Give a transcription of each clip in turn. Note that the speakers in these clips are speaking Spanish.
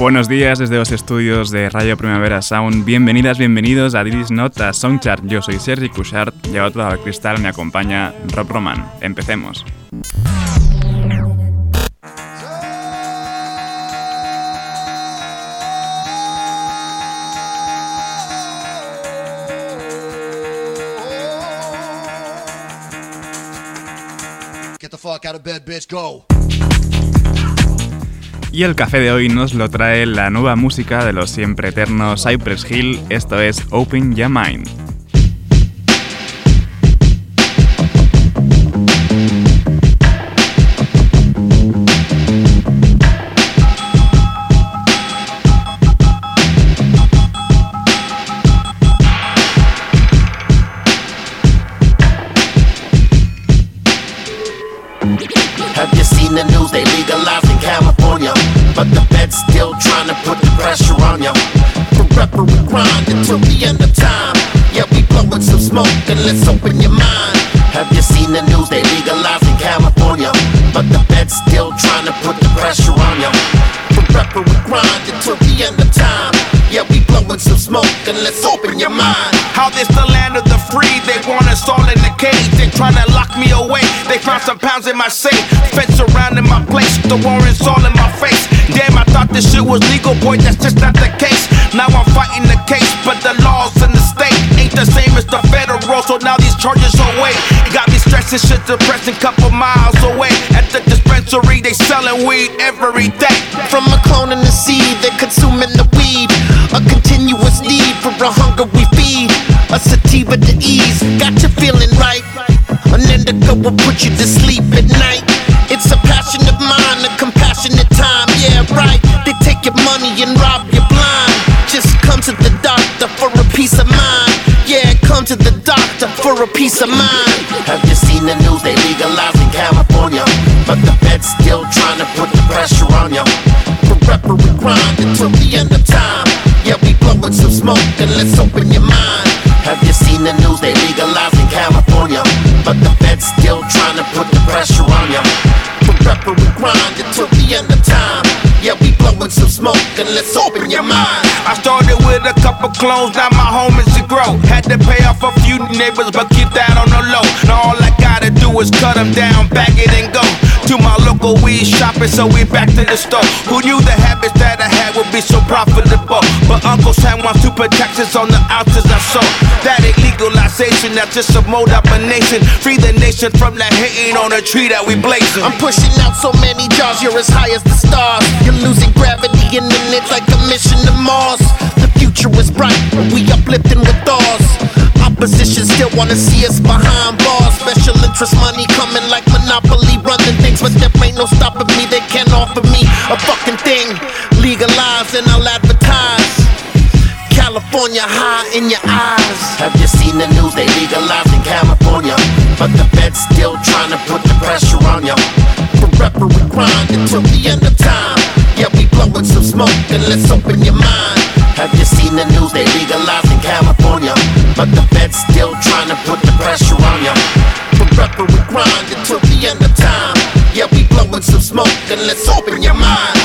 Buenos días desde los estudios de Radio Primavera Sound. Bienvenidas, bienvenidos a Didis Nota Songchart. Yo soy Sergi Cushart y a otro lado cristal me acompaña Rob Roman. Empecemos. Get the fuck out of bed, bitch, go. Y el café de hoy nos lo trae la nueva música de los siempre eternos Cypress Hill, esto es Open Your Mind. until the end of time. Yeah, we blowing some smoke and let's open your mind. Have you seen the news? They legalizing California, but the feds still trying to put the pressure on you. Forever we grind until the end of time. Yeah, we blowing some smoke and let's open your mind. How this the land of the free? They want us all in the cage. They trying to lock me away. They found some pounds in my safe. Fence around in my place. The warrants all in my face. Damn, I thought this shit was legal, boy. That's just not the case. Now I'm fighting the case ain't the same as the federal, so now these charges are weight. Got me stressing, shit depressing, couple miles away. At the dispensary, they selling weed every day. From a clone in the seed, they're consuming the weed. A continuous need for a hunger we feed. A sativa to ease, got you feeling right. An indica will put you to sleep at night. It's a passion of mine, a compassionate time. Yeah, right. They take your money and rob you blind. Just come to the doctor for a peace of mind. Come to the doctor for a peace of mind. Have you seen the news? They legalizing California, but the feds still trying to put the pressure on you. Forever we grind until the end of time. Yeah, we blowing some smoke and let's open your mind. Have you seen the news? They legalizing California. But the feds still trying to put the pressure on you. Forever we grind until the end of time. Yeah, we blowing some smoke and let's open your mind. I started with a couple clones, now my home is to grow. Had to pay off a few neighbors, but keep that on the low. Now all I gotta do is cut them down, bag it and go. To my local weed shopping, so we back to the store. Who knew the habits that I had would be so profitable? But Uncle Sam wants to put taxes on the ounces I sold. That ain't legalization, that's just a mode up a nation. Free the nation from the hating on a tree that we blazing. I'm pushing out so many jars, you're as high as the stars. You're losing gravity in minutes like a mission to Mars. Future is bright, we uplifting with ours. Opposition still wanna see us behind bars. Special interest money coming like Monopoly, running things, but there ain't no stopping me. They can't offer me a fucking thing. Legalize and I'll advertise. California high in your eyes. Have you seen the news? They legalized in California, but the feds still trying to put the pressure on you. Forever we grind until the end of time. Yeah, we blowing some smoke and let's open your mind. Have you seen the news? They legalized in California, but the feds still trying to put the pressure on you. Forever we grind until the end of time. Yeah, we blowing some smoke and let's open your mind.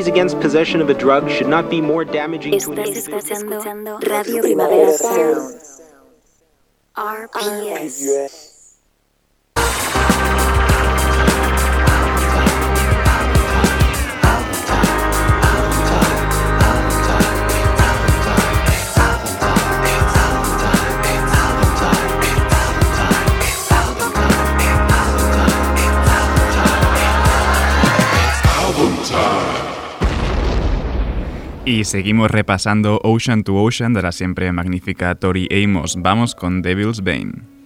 Penalties against possession of a drug should not be more damaging Estás escuchando Radio Primavera Sound. RPS. Y seguimos repasando Ocean to Ocean de la siempre magnífica Tori Amos. Vamos con Devil's Bane.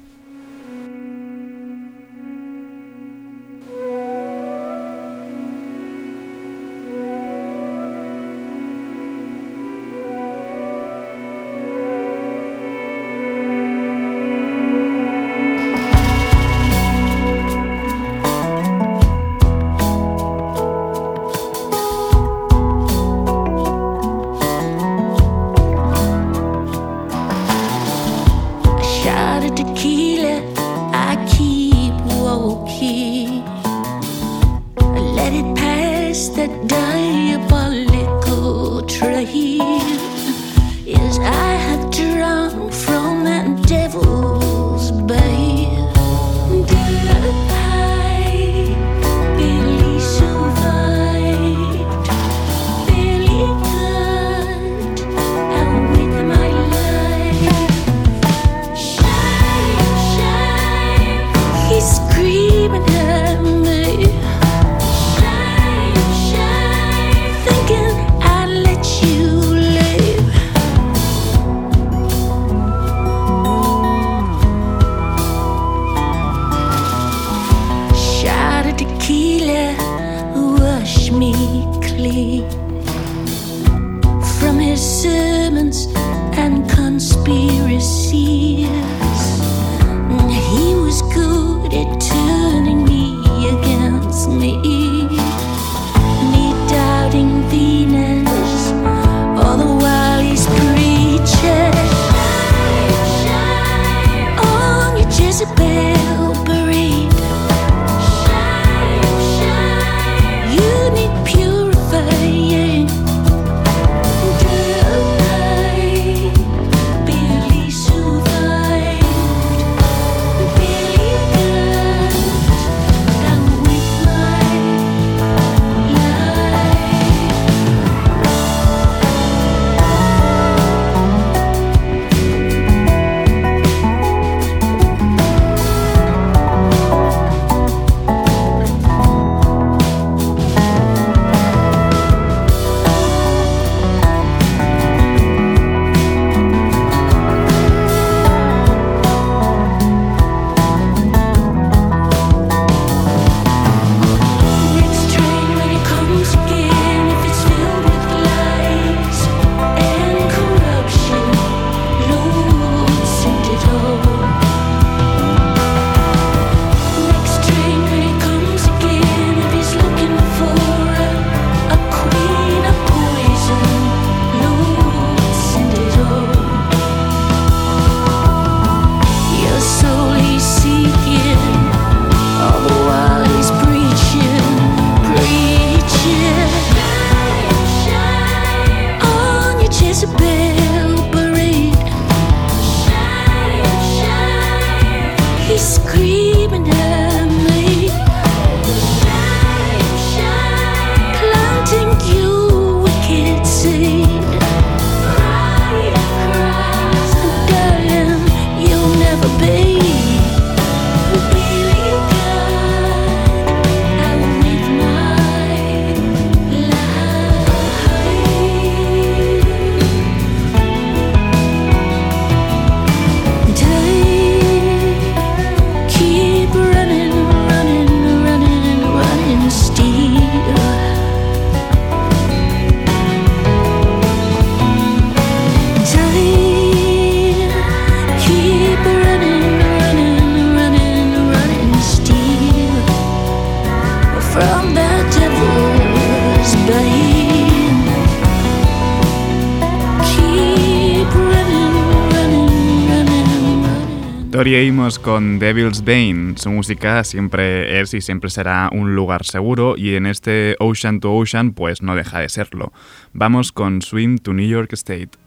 Con Devil's Bane. Su música siempre es y siempre será un lugar seguro y en este Ocean to Ocean pues no deja de serlo. Vamos con Swim to New York State.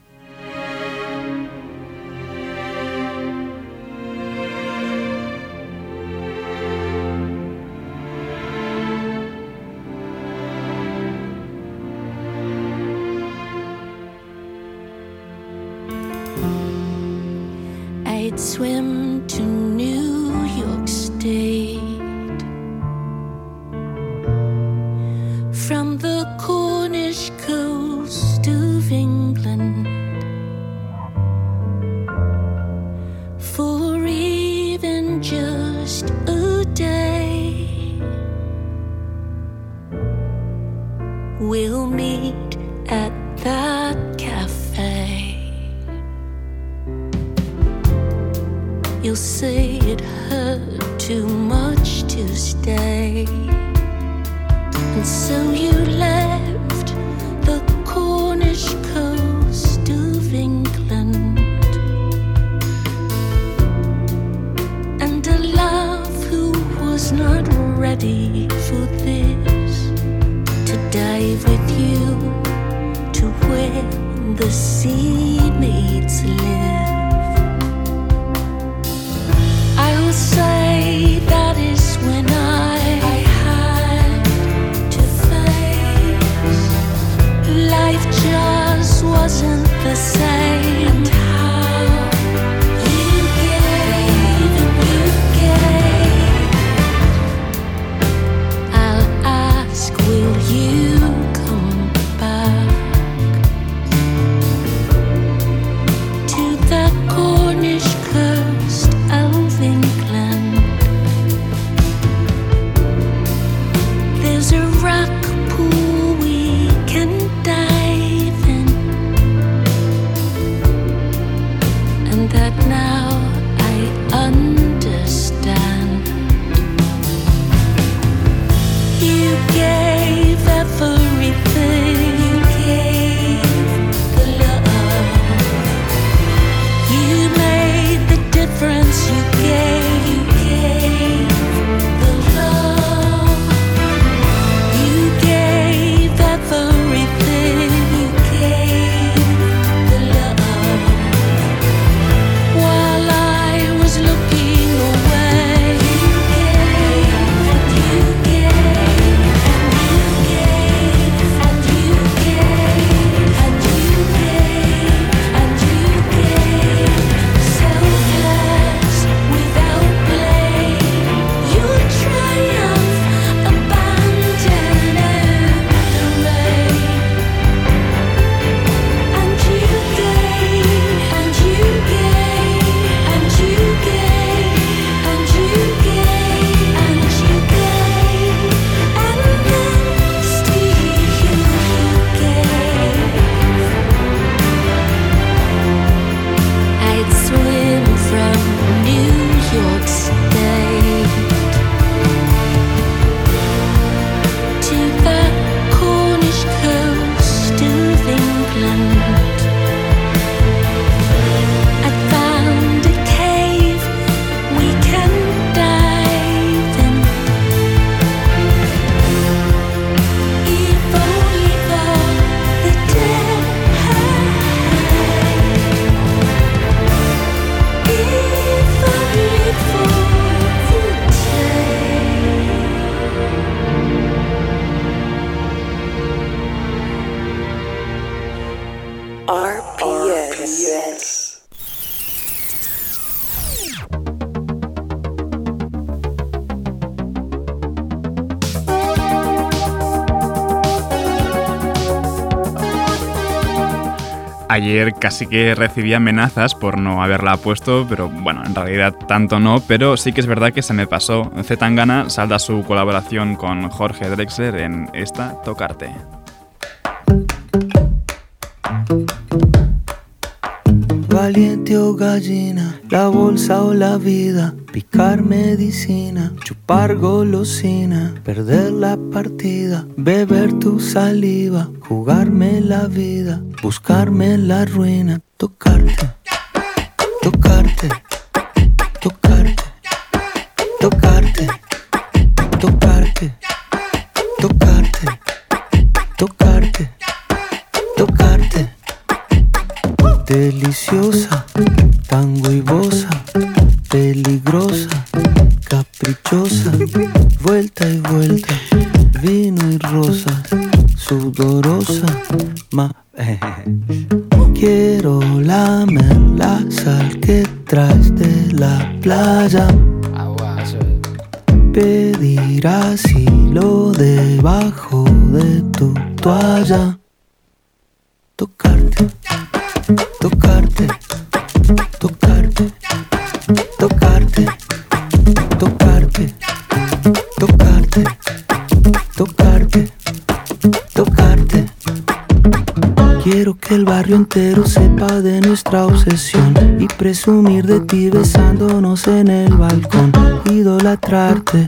Ayer casi que recibí amenazas por no haberla puesto, pero bueno, en realidad tanto no, pero sí que es verdad que se me pasó. Zetangana salda su colaboración con Jorge Drexler en esta Tocarte. O gallina, la bolsa o la vida, picar medicina, chupar golosina, perder la partida, beber tu saliva, jugarme la vida, buscarme la ruina, tocarte, tocarte, tocarte, tocarte, deliciosa, tan huevosa, peligrosa, caprichosa, vuelta y vuelta, vino y rosa, sudorosa, ma Quiero lamer la sal que traes de la playa. Pedir asilo debajo de tu toalla. Tocarte, tocarte, tocarte, tocarte, tocarte. Quiero que el barrio entero sepa de nuestra obsesión y presumir de ti besándonos en el balcón. Idolatrarte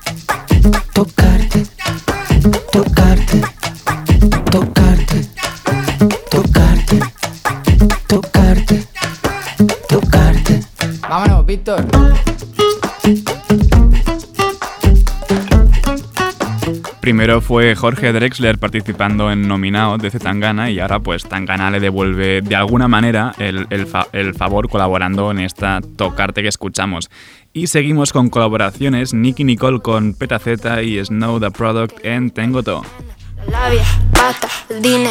Víctor. Primero fue Jorge Drexler participando en Nominado de Tangana y ahora pues Tangana le devuelve de alguna manera el, el, fa- el favor colaborando en esta Tocarte que escuchamos. Y seguimos con colaboraciones, Nicky Nicole con Petaceta y Snow the Product en Tengo To. labia, pasta, el la.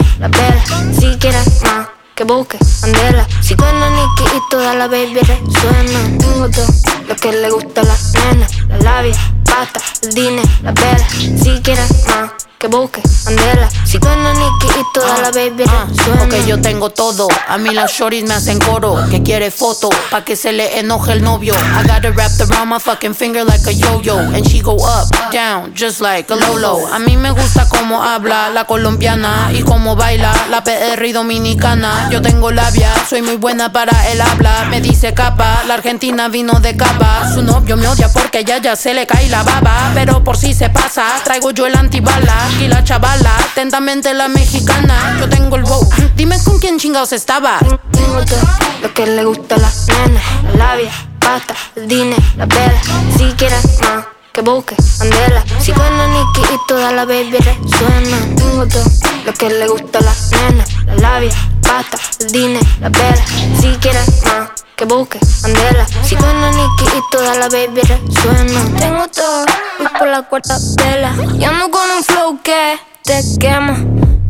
Si quieres más, que busque, andela. Si suena Nicky y toda la baby resuena. Tengo todo lo que le gusta la nena. La labia, pasta, el dinero, la vela. Si quieres más, que busque, andela. Si suena Nicky y toda la baby resuena. Porque yo tengo todo. A mí las shorties me hacen coro. Que quiere foto, pa' que se le enoje el novio. I got it wrapped around my fucking finger like a yo-yo. And she go up, down, just like a Lolo. A mí me gusta cómo habla la colombiana y cómo baila la PR y dominicana. Yo tengo labia, soy muy buena para el habla. Me dice capa, la argentina vino de capa. Su novio me odia porque a ella ya se le cae la baba. Pero por si se pasa, traigo yo el antibala. Y la chavala, atentamente la mexicana. Yo tengo el bow. Dime con quién chingados estaba. Lo que le gusta a la nena. La labia, pasta, el dinero, la vela. Si quieres más, que busque, andela. Si suena Nicky y toda la baby resuena. Tengo todo lo que le gusta a la nena. La labia, pasta, el dinero, la vela. Si quieres más, que busque, andela. Si suena Nicky y toda la baby resuena. Tengo todo, voy por la cuarta vela. Y ando con un flow que te quema.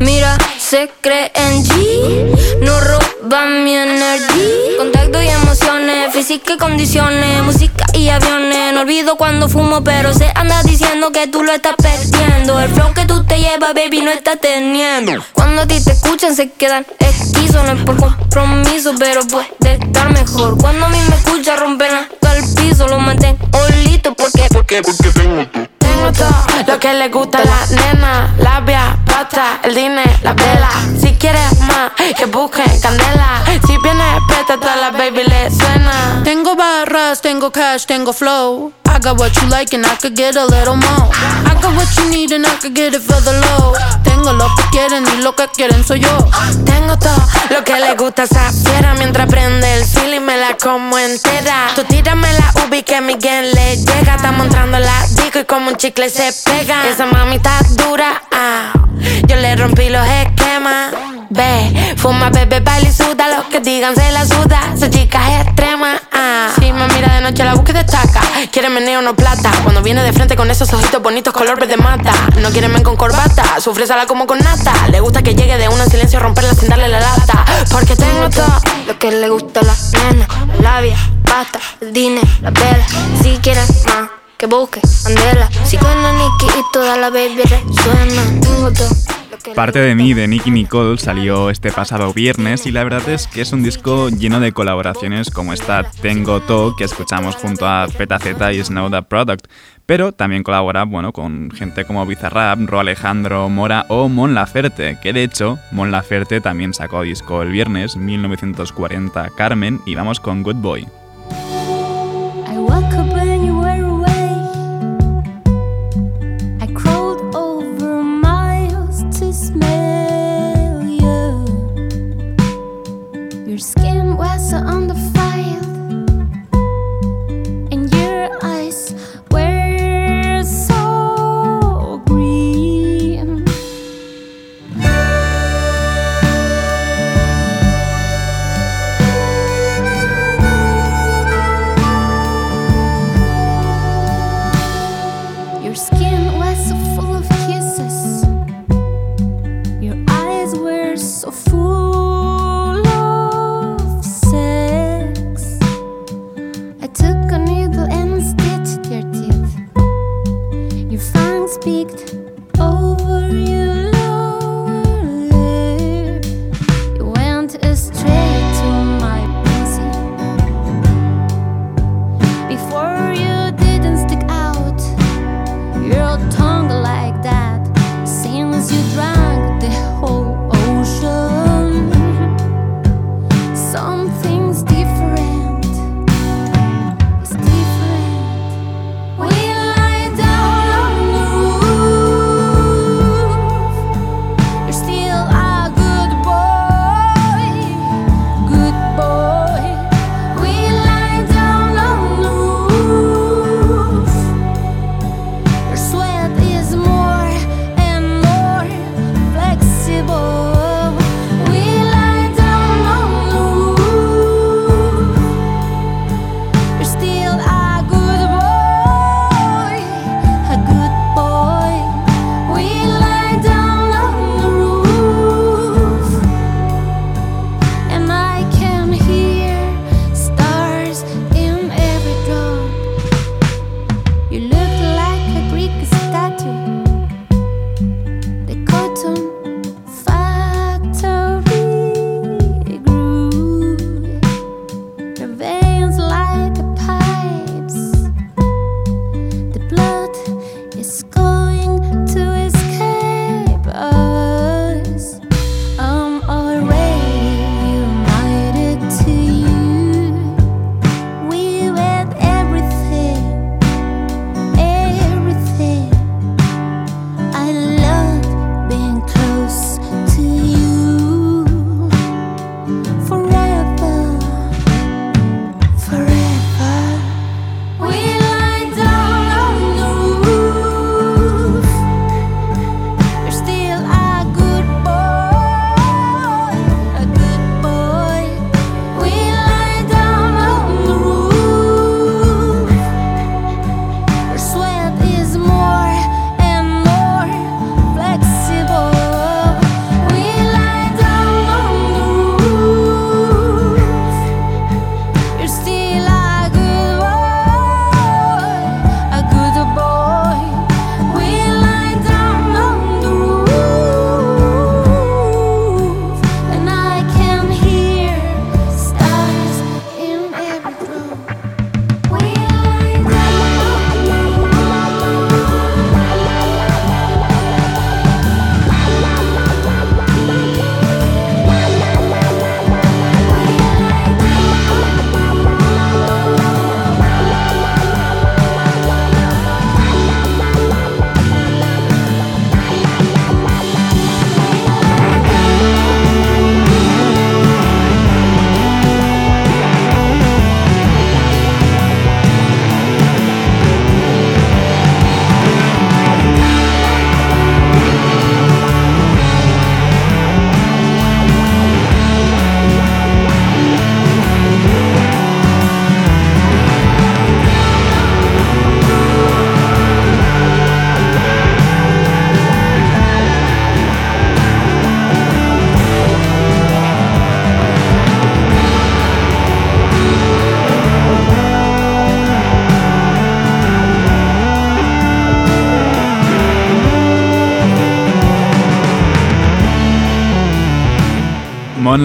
Mira, se cree en G, no roba mi energía. Contacto y emociones, física y condiciones, música y aviones. No olvido cuando fumo, pero se anda diciendo que tú lo estás perdiendo. El flow que tú te llevas, baby, no estás teniendo. Cuando a ti te escuchan, se quedan esquizos. No es por compromiso, pero puede estar mejor. Cuando a mí me escucha, rompen hasta el piso. Lo mantengo olito, porque, porque, porque tengo tú. Tengo todo lo que le gusta a la nena. Labia, pasta, el dinero, la vela. Si quieres más, que busquen candela. Si viene preta, toda la baby le suena. Tengo barras, tengo cash, tengo flow. I got what you like and I could get a little more. I got what you need and I could get it for the low. Tengo lo que quieren y lo que quieren soy yo. Tengo todo lo que le gusta a esa fiera. Mientras prende el feeling me la como entera. Tú tírame la ubi que mi game le llega. Estamos entrando la disco y como un chicle se pega. Esa mami está dura. ah. Yo le rompí los esquemas. Ve, fuma, bebe, baila y suda. Lo que digan se la suda. Esa chica es extrema. ah. Si me mira de noche la busca y destaca. Quiere meneo no plata. Cuando viene de frente con esos ojitos bonitos color verde mata. No quiere men con corbata. Sufre sala como con nata. Le gusta que llegue de una en silencio romperla sin darle la lata. Porque tengo todo lo que le gusta a la nena. La labia, pasta, el dinero, la vela. Si quieres más, que busque, Nicky y toda la baby resuena. Parte de mí de Nicky Nicole salió este pasado viernes y la verdad es que es un disco lleno de colaboraciones como esta Tengo To que escuchamos junto a Petaceta y Snow the Product, pero también colabora bueno, con gente como Bizarrap, Ro Alejandro, Mora o Mon Laferte, que de hecho Mon Laferte también sacó disco el viernes 1940 Carmen y vamos con Good Boy.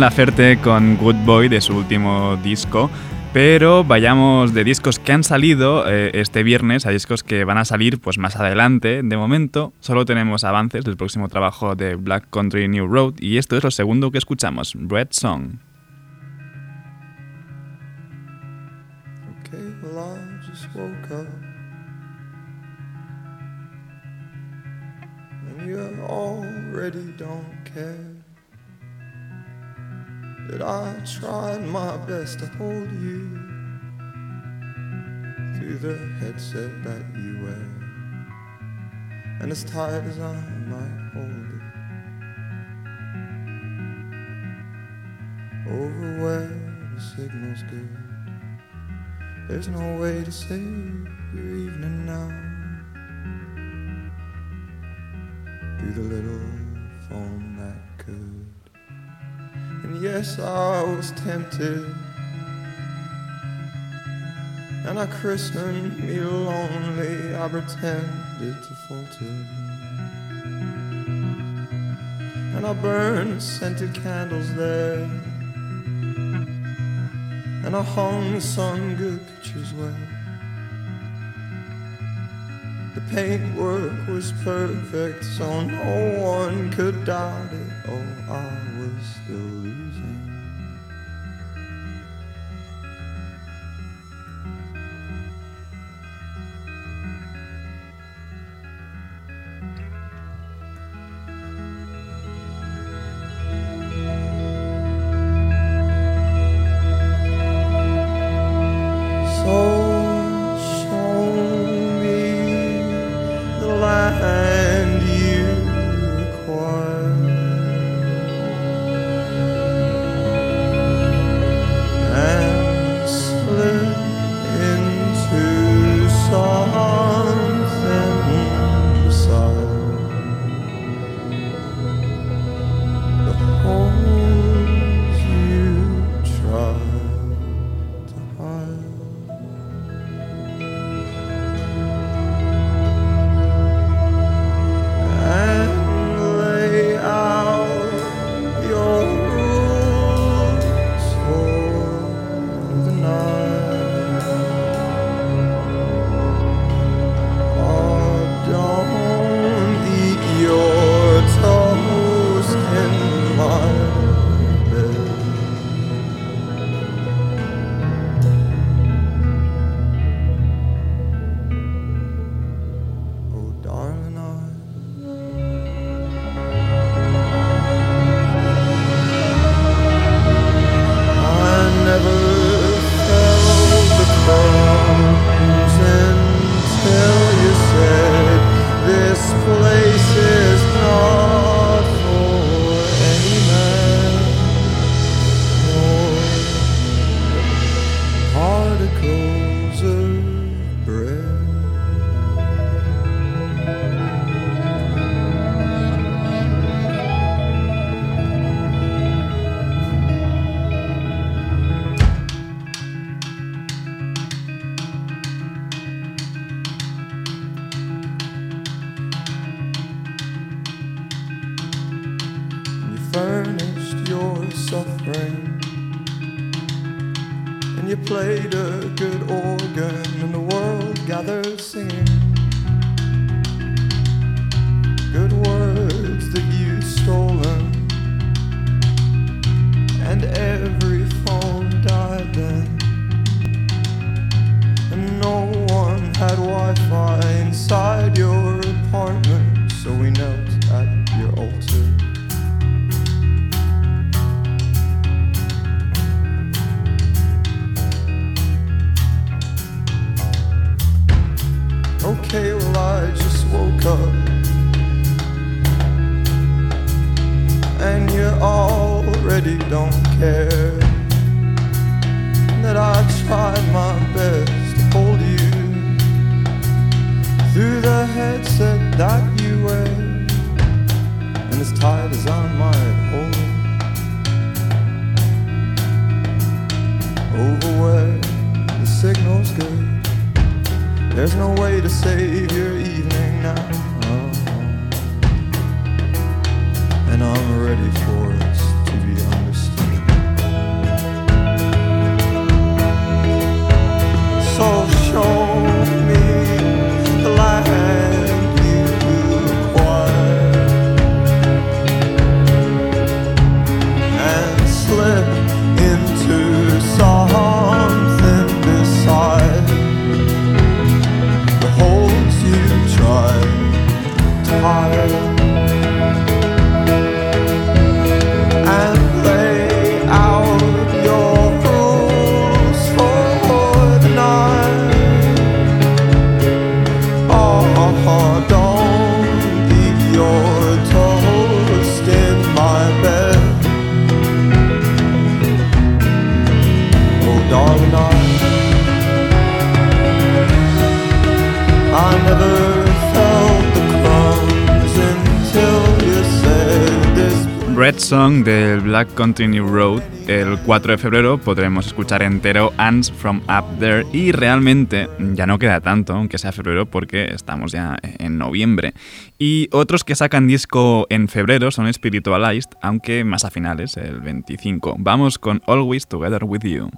Laferte con Good Boy de su último disco. Pero vayamos de discos que han salido eh, este viernes a discos que van a salir pues más adelante. De momento solo tenemos avances del próximo trabajo de Black Country New Road y esto es lo segundo que escuchamos, Red Song. Okay, well. That I tried my best to hold you through the headset that you wear. And as tight as I might hold it, over where the signal's good, there's no way to save your evening now. Through the little phone that could. And yes, I was tempted. And I christened me lonely, I pretended to falter. And I burned scented candles there. And I hung some good pictures where the paintwork was perfect, so no one could doubt it. Oh, I was still And you already don't care that I tried my best to hold you through the headset that you wear, and as tight as I might hold. Over where the signal's good, there's no way to save your ego now, and I'm ready for it. Song del Black Country Road. El 4 de febrero podremos escuchar entero Ants from Up There y realmente ya no queda tanto, aunque sea febrero, porque estamos ya en noviembre. Y otros que sacan disco en febrero son Spiritualized, aunque más a finales, el 25. Vamos con Always Together With You.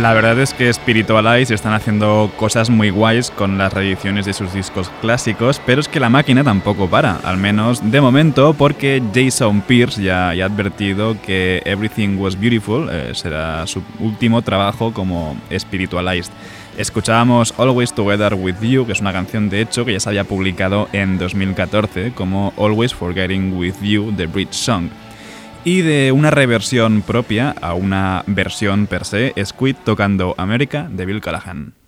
La verdad es que Spiritualize están haciendo cosas muy guays con las reediciones de sus discos clásicos, pero es que la máquina tampoco para, al menos de momento, porque Jason Pierce ya, ha advertido que Everything Was Beautiful eh, será su último trabajo como Spiritualized. Escuchábamos Always Together With You, que es una canción de hecho que ya se había publicado en 2014 como Always Forgetting With You, The Bridge Song y de una reversión propia a una versión per se, Squid tocando América de Bill Callahan.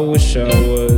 I wish I was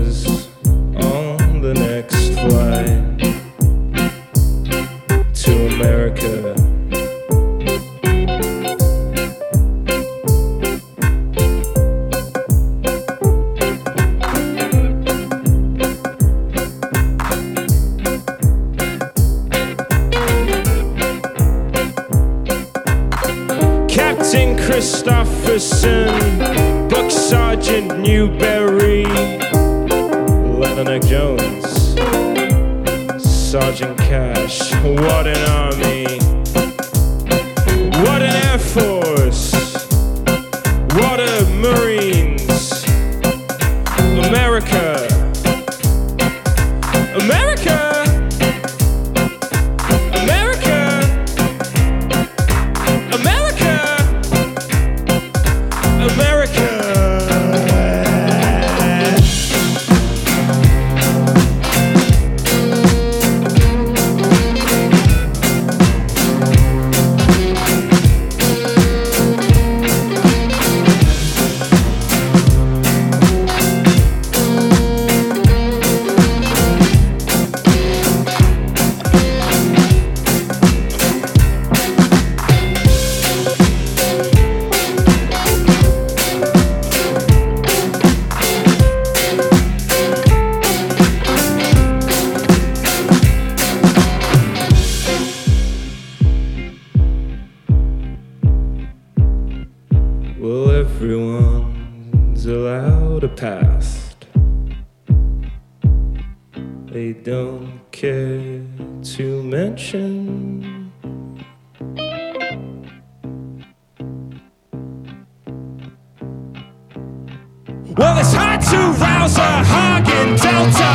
Well, it's hard to rouse a hog in Delta.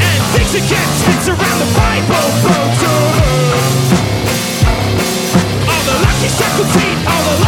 And things get tense around the Bible Brotherhood. All the lucky seventeen, all the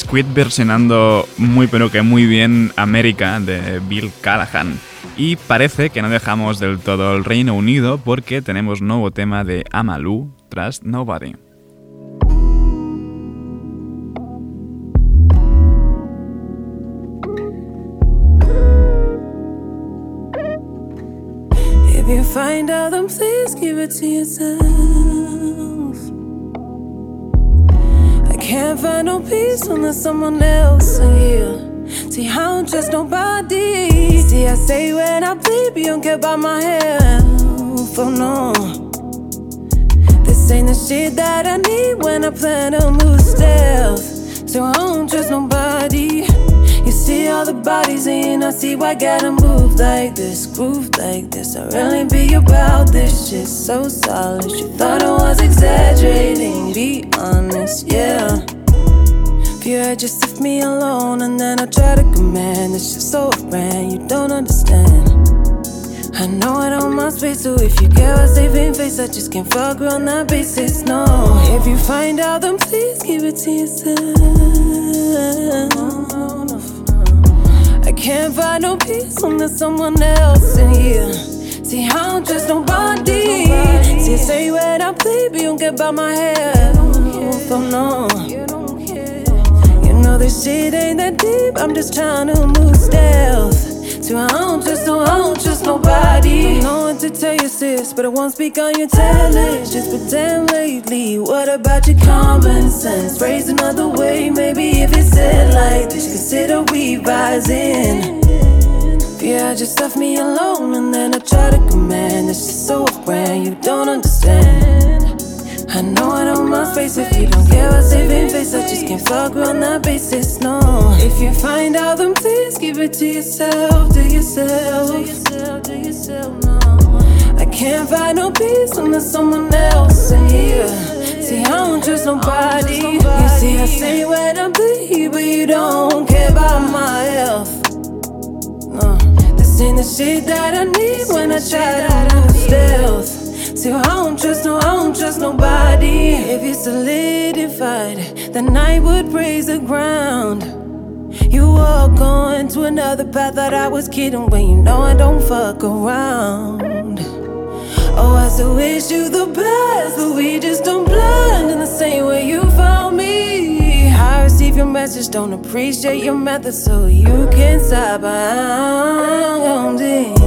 Squid versionando muy pero que muy bien América de Bill Callahan. Y parece que no dejamos del todo el Reino Unido porque tenemos nuevo tema de Amalu, Trust Nobody. Can't find no peace unless someone else is here. See, I'm just nobody. See, I say when I bleed, you don't care about my health. Oh no. This ain't the shit that I need when I plan to move stealth. So I'm just nobody. See all the bodies in. I see why gotta move like this, groove like this. I really be about this shit so solid. You thought I was exaggerating, be honest, yeah. Had just left me alone and then I try to command, it's just so grand, you don't understand. I know I don't mind space, so if you care about saving face, I just can't fuck around that basis. No, if you find out, then please keep it to yourself. I can't find no peace when there's someone else in here. See how I'm just nobody. See, say when I play, but you don't get by my head. Oh, no. Don't You know this shit ain't that deep. I'm just trying to move stealth. I don't trust no, I don't trust nobody. I know what to tell you, sis, but I won't speak on your talent. Just pretend lately. What about your common sense? Phrase another way, maybe if it's said like this, consider revising. Yeah, just left me alone and then I try to command. It's just so grand, you don't understand. I know I don't mind space if you don't care about saving face. I just can't fuck on that basis, no. If you find out, then please keep it to yourself, to yourself, to yourself, to yourself, no. I can't find no peace there's someone else in here. See, I don't trust nobody. You see, I say when I bleed, but you don't care about my health. No, this ain't the shit that I need when I try to move stealth. See, I don't trust no, I don't trust nobody. If you solidified, then I would praise the ground. You walk on to another path that I was kidding when you know I don't fuck around. Oh, I so wish you the best, but we just don't blend in the same way you found me. I receive your message, don't appreciate your method, so you can stop it.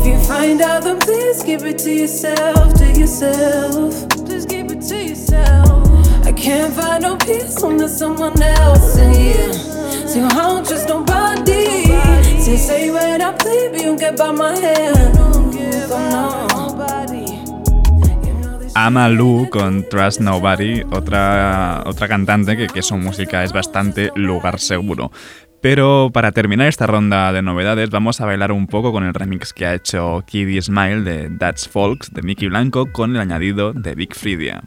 If you find out, then please keep it to yourself, to yourself. Please keep it to yourself. I can't find no peace when there's someone else in here. See, I don't trust nobody. Say when I play, but you don't get by my hand. Don't give no. Ama Lu con Trust Nobody, otra, otra cantante que, que su música es bastante lugar seguro. Pero para terminar esta ronda de novedades, vamos a bailar un poco con el remix que ha hecho Kiddy Smile de That's Folks de Mickey Blanco con el añadido de Big Fridia.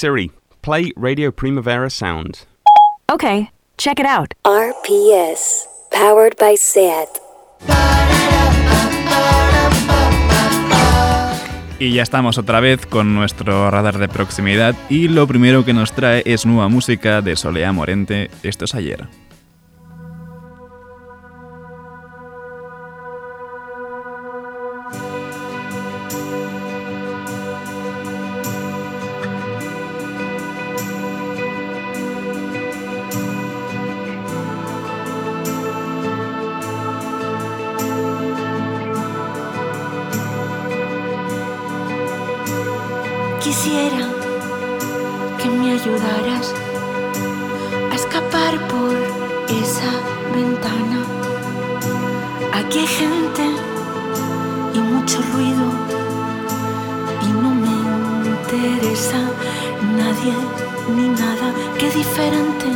Siri, play Radio Primavera Sound. Okay, check it out. RPS, powered by SAT. Y ya estamos otra vez con nuestro radar de proximidad y lo primero que nos trae es nueva música de Solea Morente, esto es ayer. Nadie ni nada. Qué diferente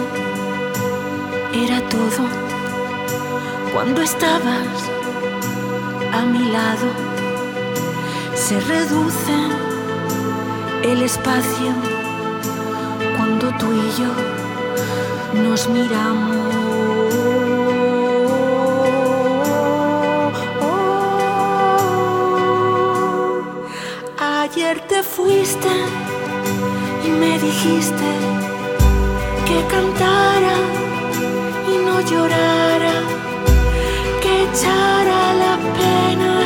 era todo cuando estabas a mi lado. Se reduce el espacio cuando tú y yo nos miramos. Ayer te fuiste y me dijiste que cantara y no llorara, que echara la pena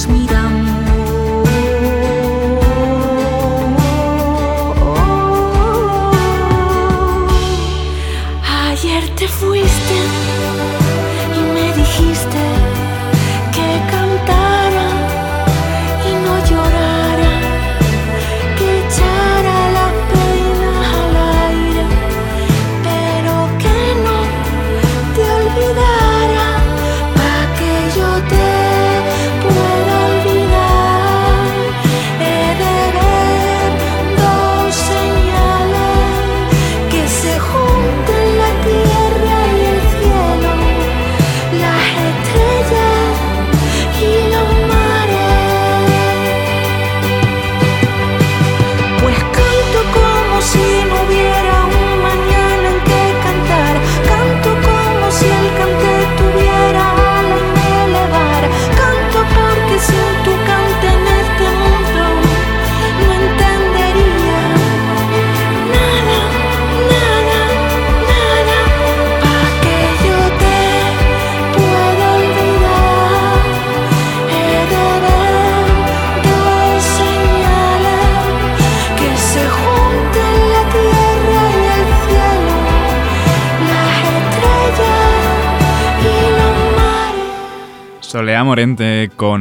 nos miramos.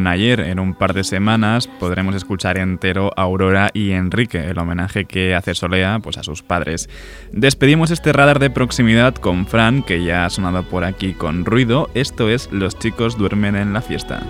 Ayer. En un par de semanas podremos escuchar entero a Aurora y Enrique, el homenaje que hace Solea pues, a sus padres. Despedimos este radar de proximidad con Fran, que ya ha sonado por aquí con ruido. Esto es Los chicos duermen en la fiesta.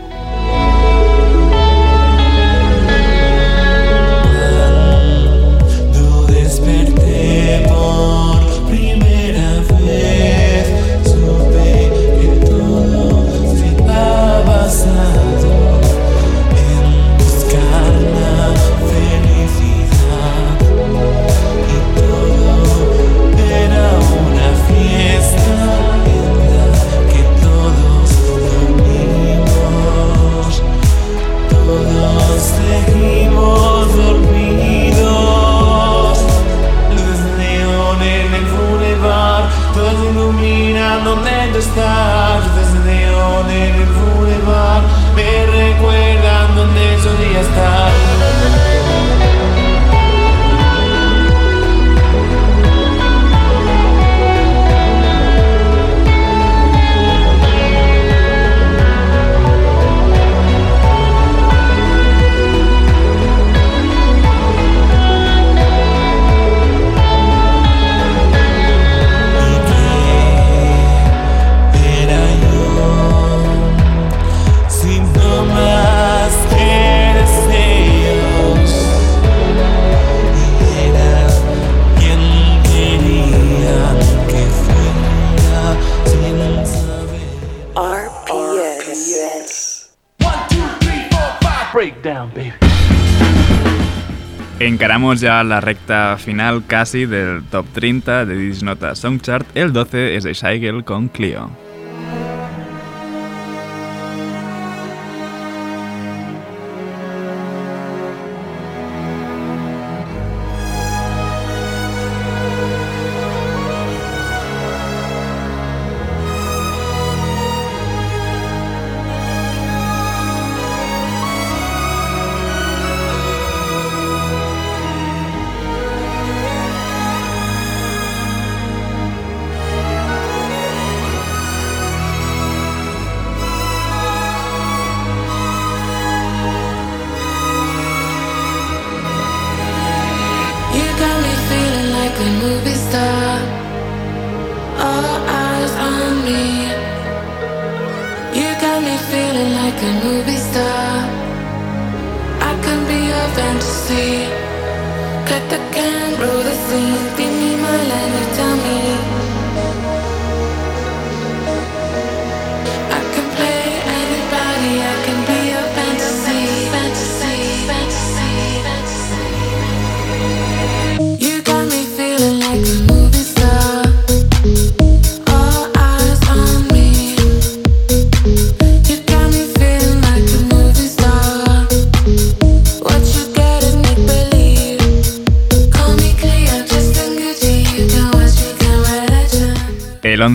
Encaramos ya la recta final casi del top 30 de Disnota Songchart. El 12 es de Shigel con Clio.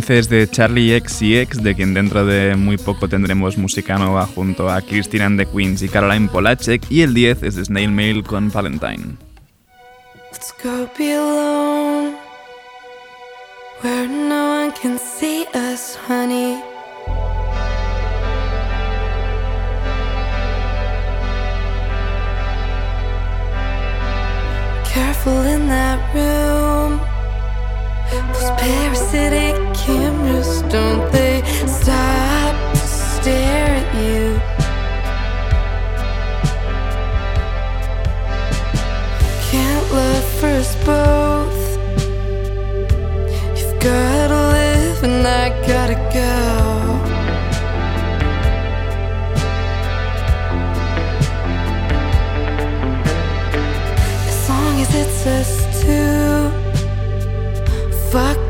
El 11 es de Charlie X y X, de quien dentro de muy poco tendremos música nueva junto a Christine and the Queens y Caroline Polacek. Y el 10 es Snail Mail con Valentine. Let's go be alone where no one can see us, honey. Careful in that room. Those parasitic cameras, don't they stop to stare at you? Can't love for us both. You've gotta live and I gotta go. It's us two. Вокруг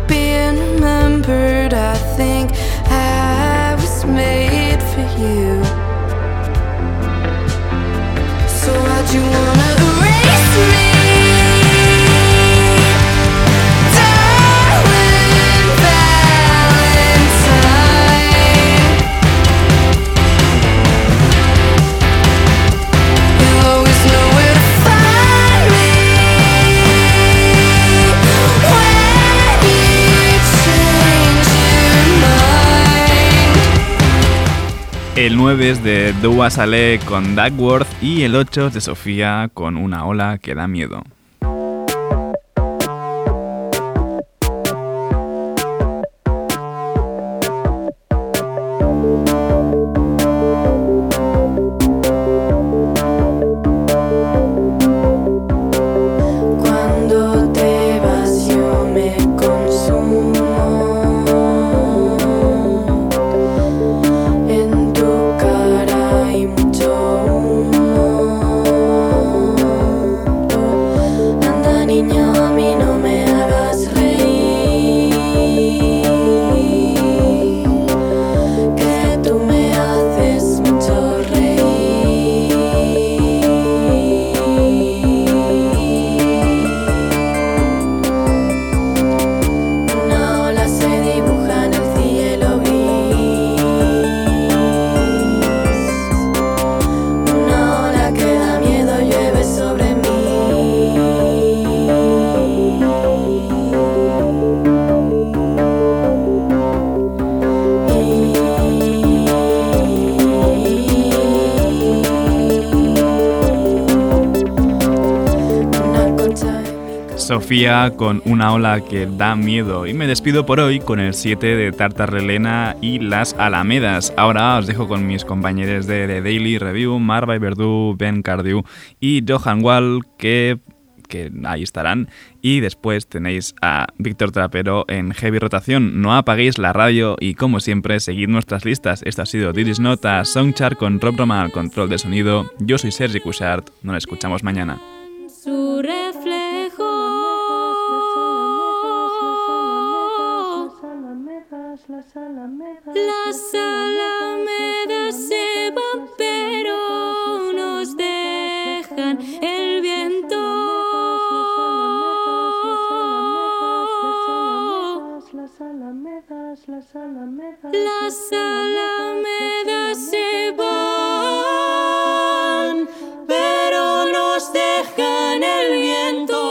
9 es de Dua Saleh con Duckworth y el 8 es de Sofía con Una ola que da miedo. Sofía con una ola que da miedo. Y me despido por hoy con el 7 de Tartarrelena y las Alamedas. Ahora os dejo con mis compañeros de The Daily Review, Marva Verdú, Ben Cardew y Johan Wall, que, que ahí estarán. Y después tenéis a Víctor Trapero en Heavy Rotación. No apaguéis la radio y, como siempre, seguid nuestras listas. Esto ha sido Didis Nota, Songchart con Rob Roma al control de sonido. Yo soy Sergi Cushart. Nos escuchamos mañana. Su Las alamedas se van, pero nos dejan el viento. Las alamedas, las alamedas, las alamedas se van, pero nos dejan el viento.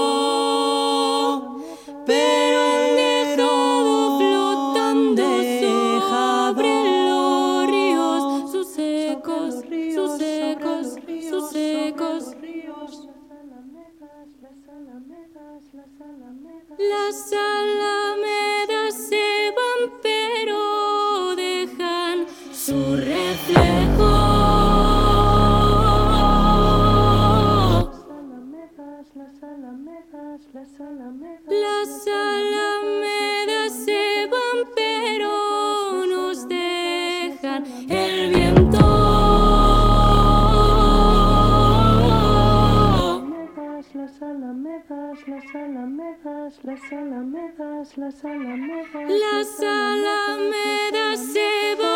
alamedas se van, pero dejan su reflejo. Las alamedas, las alamedas, las alamedas. Las alamedas. alamedas, las alamedas, las alamedas. Las alamedas se van.